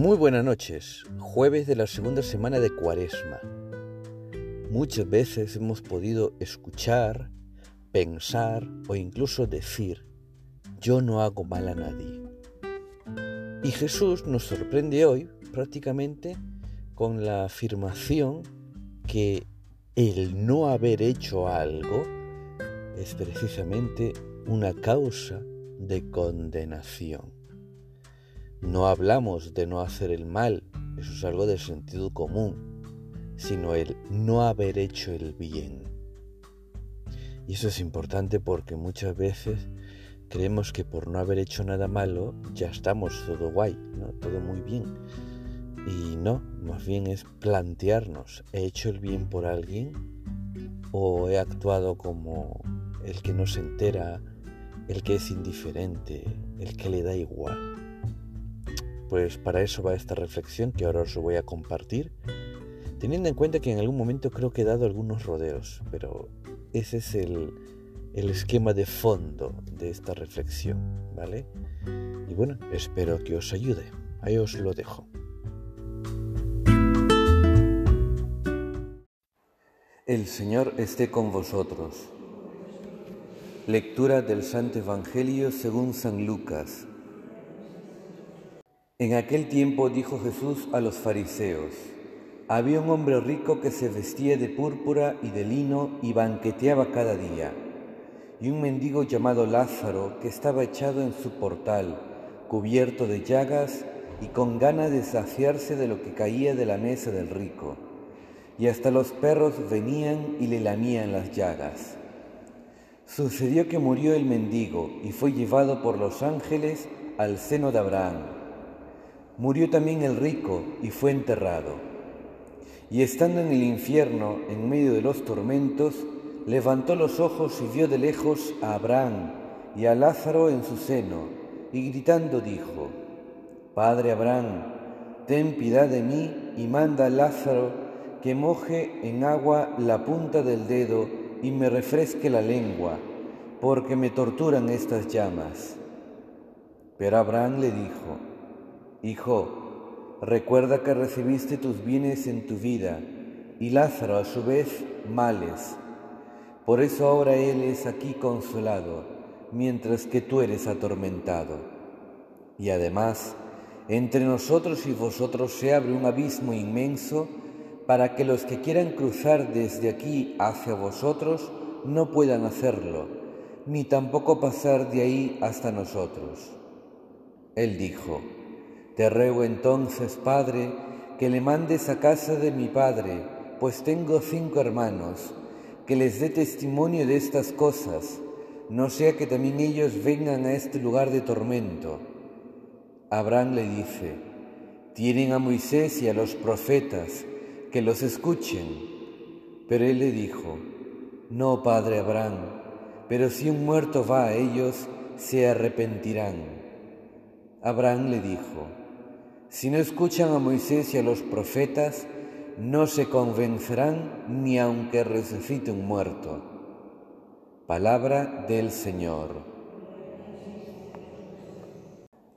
Muy buenas noches, jueves de la segunda semana de Cuaresma. Muchas veces hemos podido escuchar, pensar o incluso decir, yo no hago mal a nadie. Y Jesús nos sorprende hoy prácticamente con la afirmación que el no haber hecho algo es precisamente una causa de condenación. No hablamos de no hacer el mal, eso es algo de sentido común, sino el no haber hecho el bien. Y eso es importante porque muchas veces creemos que por no haber hecho nada malo ya estamos todo guay, todo muy bien. Y no, más bien es plantearnos, ¿he hecho el bien por alguien? ¿O he actuado como el que no se entera, el que es indiferente, el que le da igual? Pues para eso va esta reflexión que ahora os voy a compartir, teniendo en cuenta que en algún momento creo que he dado algunos rodeos, pero ese es el, el esquema de fondo de esta reflexión, ¿vale? Y bueno, espero que os ayude. Ahí os lo dejo. El Señor esté con vosotros. Lectura del Santo Evangelio según San Lucas. En aquel tiempo dijo Jesús a los fariseos, había un hombre rico que se vestía de púrpura y de lino y banqueteaba cada día, y un mendigo llamado Lázaro que estaba echado en su portal, cubierto de llagas y con ganas de saciarse de lo que caía de la mesa del rico, y hasta los perros venían y le lamían las llagas. Sucedió que murió el mendigo y fue llevado por los ángeles al seno de Abraham. Murió también el rico y fue enterrado. Y estando en el infierno, en medio de los tormentos, levantó los ojos y vio de lejos a Abraham y a Lázaro en su seno, y gritando dijo, Padre Abraham, ten piedad de mí y manda a Lázaro que moje en agua la punta del dedo y me refresque la lengua, porque me torturan estas llamas. Pero Abraham le dijo, Hijo, recuerda que recibiste tus bienes en tu vida y Lázaro a su vez males. Por eso ahora Él es aquí consolado, mientras que tú eres atormentado. Y además, entre nosotros y vosotros se abre un abismo inmenso para que los que quieran cruzar desde aquí hacia vosotros no puedan hacerlo, ni tampoco pasar de ahí hasta nosotros. Él dijo, te ruego entonces, Padre, que le mandes a casa de mi Padre, pues tengo cinco hermanos, que les dé testimonio de estas cosas, no sea que también ellos vengan a este lugar de tormento. Abraham le dice, tienen a Moisés y a los profetas, que los escuchen. Pero él le dijo, no, Padre Abraham, pero si un muerto va a ellos, se arrepentirán. Abraham le dijo, si no escuchan a Moisés y a los profetas, no se convencerán ni aunque resucite un muerto. Palabra del Señor.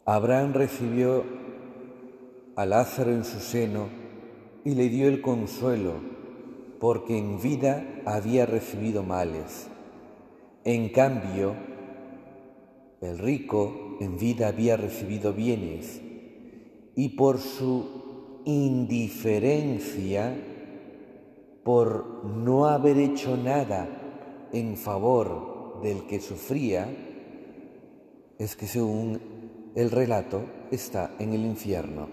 Abraham recibió a Lázaro en su seno y le dio el consuelo, porque en vida había recibido males. En cambio, el rico en vida había recibido bienes y por su indiferencia, por no haber hecho nada en favor del que sufría, es que según el relato está en el infierno.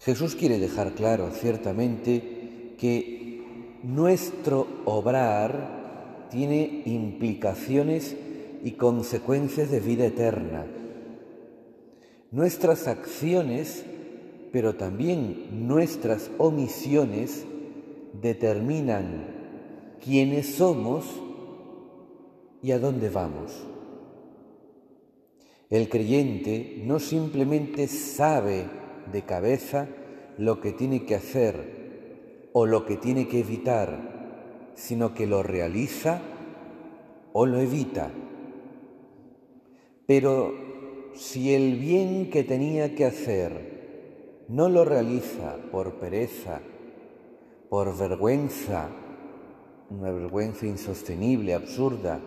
Jesús quiere dejar claro ciertamente que nuestro obrar tiene implicaciones y consecuencias de vida eterna Nuestras acciones, pero también nuestras omisiones, determinan quiénes somos y a dónde vamos. El creyente no simplemente sabe de cabeza lo que tiene que hacer o lo que tiene que evitar, sino que lo realiza o lo evita. Pero si el bien que tenía que hacer no lo realiza por pereza, por vergüenza, una vergüenza insostenible, absurda,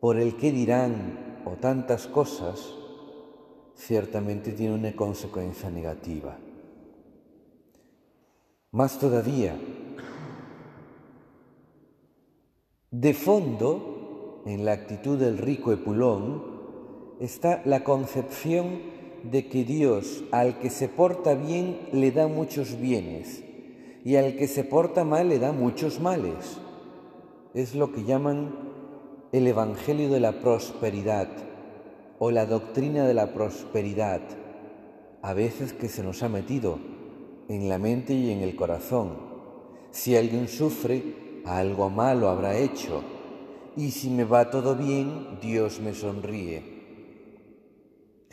por el que dirán o tantas cosas, ciertamente tiene una consecuencia negativa. Más todavía, de fondo, en la actitud del rico Epulón, está la concepción de que Dios al que se porta bien le da muchos bienes y al que se porta mal le da muchos males. Es lo que llaman el Evangelio de la Prosperidad o la doctrina de la prosperidad, a veces que se nos ha metido en la mente y en el corazón. Si alguien sufre, algo malo habrá hecho, y si me va todo bien, Dios me sonríe.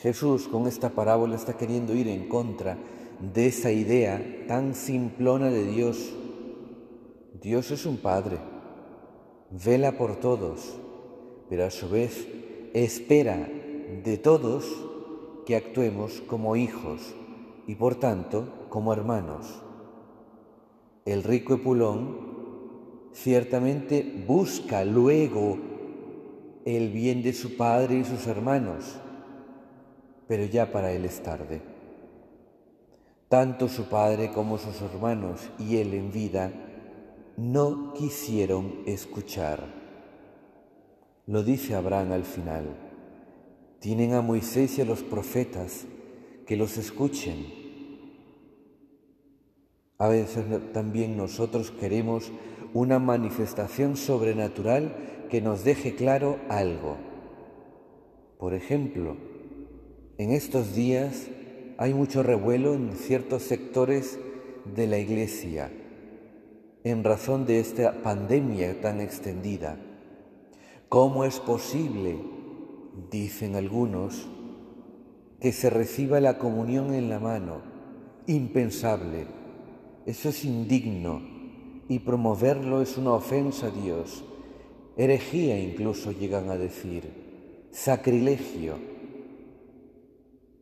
Jesús con esta parábola está queriendo ir en contra de esa idea tan simplona de Dios. Dios es un Padre, vela por todos, pero a su vez espera de todos que actuemos como hijos y por tanto como hermanos. El rico Epulón ciertamente busca luego el bien de su padre y sus hermanos, pero ya para él es tarde. Tanto su padre como sus hermanos y él en vida no quisieron escuchar. Lo dice Abraham al final. Tienen a Moisés y a los profetas que los escuchen. A veces también nosotros queremos una manifestación sobrenatural que nos deje claro algo. Por ejemplo, en estos días hay mucho revuelo en ciertos sectores de la Iglesia en razón de esta pandemia tan extendida. ¿Cómo es posible, dicen algunos, que se reciba la comunión en la mano? Impensable. Eso es indigno y promoverlo es una ofensa a Dios. Herejía incluso llegan a decir. Sacrilegio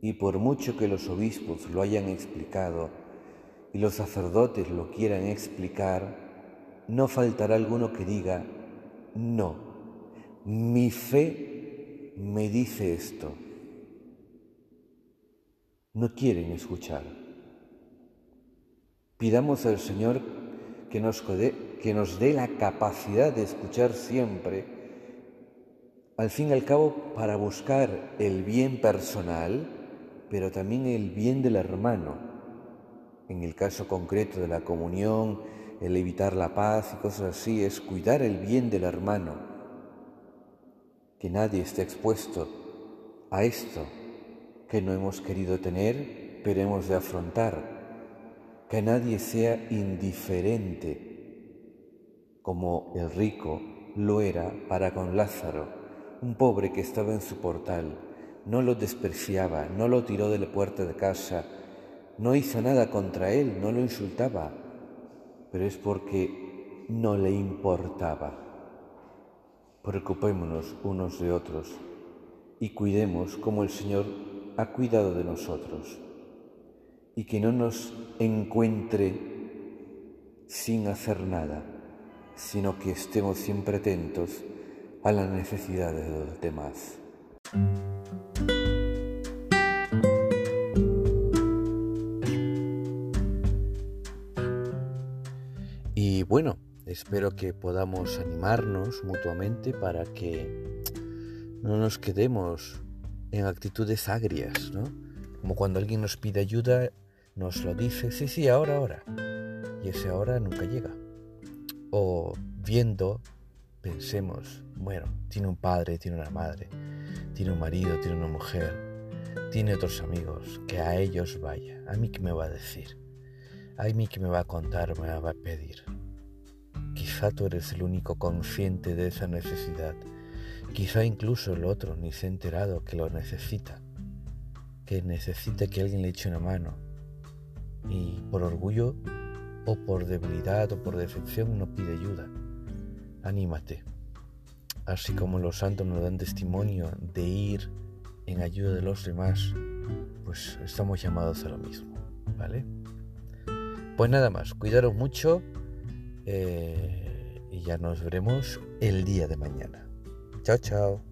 y por mucho que los obispos lo hayan explicado y los sacerdotes lo quieran explicar, no faltará alguno que diga, no, mi fe me dice esto. No quieren escuchar. Pidamos al Señor que nos, que nos dé la capacidad de escuchar siempre, al fin y al cabo, para buscar el bien personal, pero también el bien del hermano. En el caso concreto de la comunión, el evitar la paz y cosas así, es cuidar el bien del hermano. Que nadie esté expuesto a esto que no hemos querido tener, pero hemos de afrontar. Que nadie sea indiferente, como el rico lo era para con Lázaro, un pobre que estaba en su portal no lo despreciaba, no lo tiró de la puerta de casa, no hizo nada contra él, no lo insultaba, pero es porque no le importaba. Preocupémonos unos de otros y cuidemos como el Señor ha cuidado de nosotros y que no nos encuentre sin hacer nada, sino que estemos siempre atentos a las necesidades de los demás. Espero que podamos animarnos mutuamente para que no nos quedemos en actitudes agrias, ¿no? Como cuando alguien nos pide ayuda, nos lo dice, sí, sí, ahora, ahora. Y ese ahora nunca llega. O viendo, pensemos, bueno, tiene un padre, tiene una madre, tiene un marido, tiene una mujer, tiene otros amigos, que a ellos vaya. ¿A mí qué me va a decir? ¿A mí qué me va a contar, me va a pedir? Tú eres el único consciente de esa necesidad. Quizá incluso el otro ni se ha enterado que lo necesita, que necesita que alguien le eche una mano. Y por orgullo o por debilidad o por defección no pide ayuda. Anímate así como los santos nos dan testimonio de ir en ayuda de los demás, pues estamos llamados a lo mismo, ¿vale? Pues nada más, cuidaros mucho eh, y ya nos veremos el día de mañana. Chao, chao.